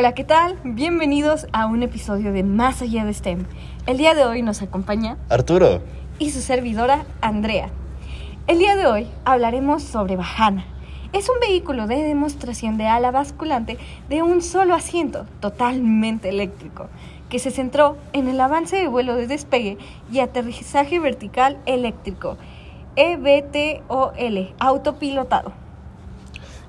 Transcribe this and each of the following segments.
Hola, ¿qué tal? Bienvenidos a un episodio de Más allá de STEM. El día de hoy nos acompaña Arturo. y su servidora Andrea. El día de hoy hablaremos sobre Bajana. Es un vehículo de demostración de ala basculante de un solo asiento, totalmente eléctrico, que se centró en el avance de vuelo de despegue y aterrizaje vertical eléctrico, E EVTOL, autopilotado.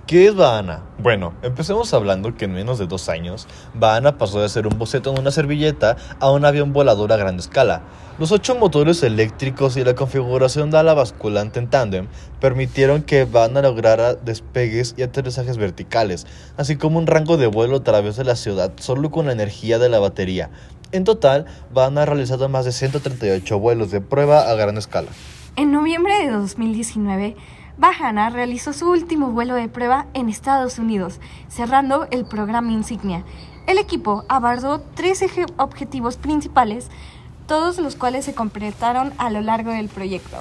¿Qué es Bahana? Bueno, empecemos hablando que en menos de dos años, Bahana pasó de ser un boceto en una servilleta a un avión volador a gran escala. Los ocho motores eléctricos y la configuración de ala basculante en tándem permitieron que Bahana lograra despegues y aterrizajes verticales, así como un rango de vuelo a través de la ciudad solo con la energía de la batería. En total, Bahana ha realizado más de 138 vuelos de prueba a gran escala. En noviembre de 2019, Bajana realizó su último vuelo de prueba en Estados Unidos, cerrando el programa insignia. El equipo abordó tres eje- objetivos principales, todos los cuales se completaron a lo largo del proyecto.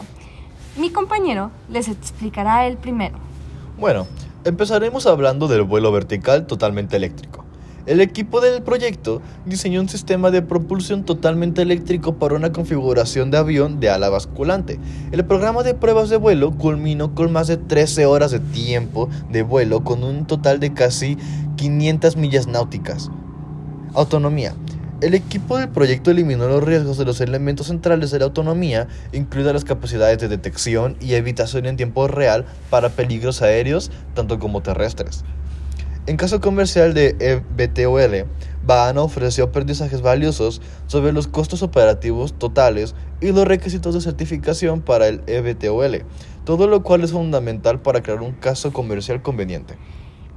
Mi compañero les explicará el primero. Bueno, empezaremos hablando del vuelo vertical totalmente eléctrico. El equipo del proyecto diseñó un sistema de propulsión totalmente eléctrico para una configuración de avión de ala basculante. El programa de pruebas de vuelo culminó con más de 13 horas de tiempo de vuelo con un total de casi 500 millas náuticas. Autonomía. El equipo del proyecto eliminó los riesgos de los elementos centrales de la autonomía, incluidas las capacidades de detección y evitación en tiempo real para peligros aéreos, tanto como terrestres. En caso comercial de E EVTOL, Bahana ofreció aprendizajes valiosos sobre los costos operativos totales y los requisitos de certificación para el E EVTOL, todo lo cual es fundamental para crear un caso comercial conveniente.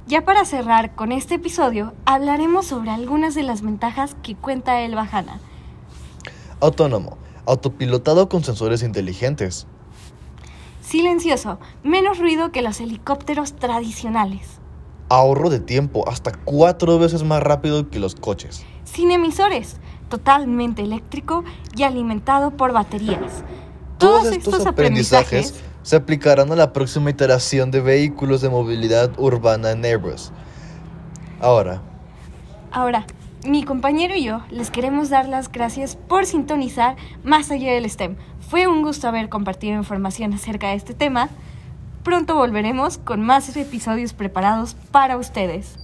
Ya para cerrar con este episodio, hablaremos sobre algunas de las ventajas que cuenta el Bajana. Autónomo, autopilotado con sensores inteligentes. Silencioso, menos ruido que los helicópteros tradicionales. Ahorro de tiempo hasta cuatro veces más rápido que los coches. Sin emisores, totalmente eléctrico y alimentado por baterías. Todos estos aprendizajes se aplicarán a la próxima iteración de vehículos de movilidad urbana en Airbus. Ahora, Ahora, mi compañero y yo les queremos dar las gracias por sintonizar más allá del STEM. Fue un gusto haber compartido información acerca de este tema. Pronto volveremos con más episodios preparados para ustedes.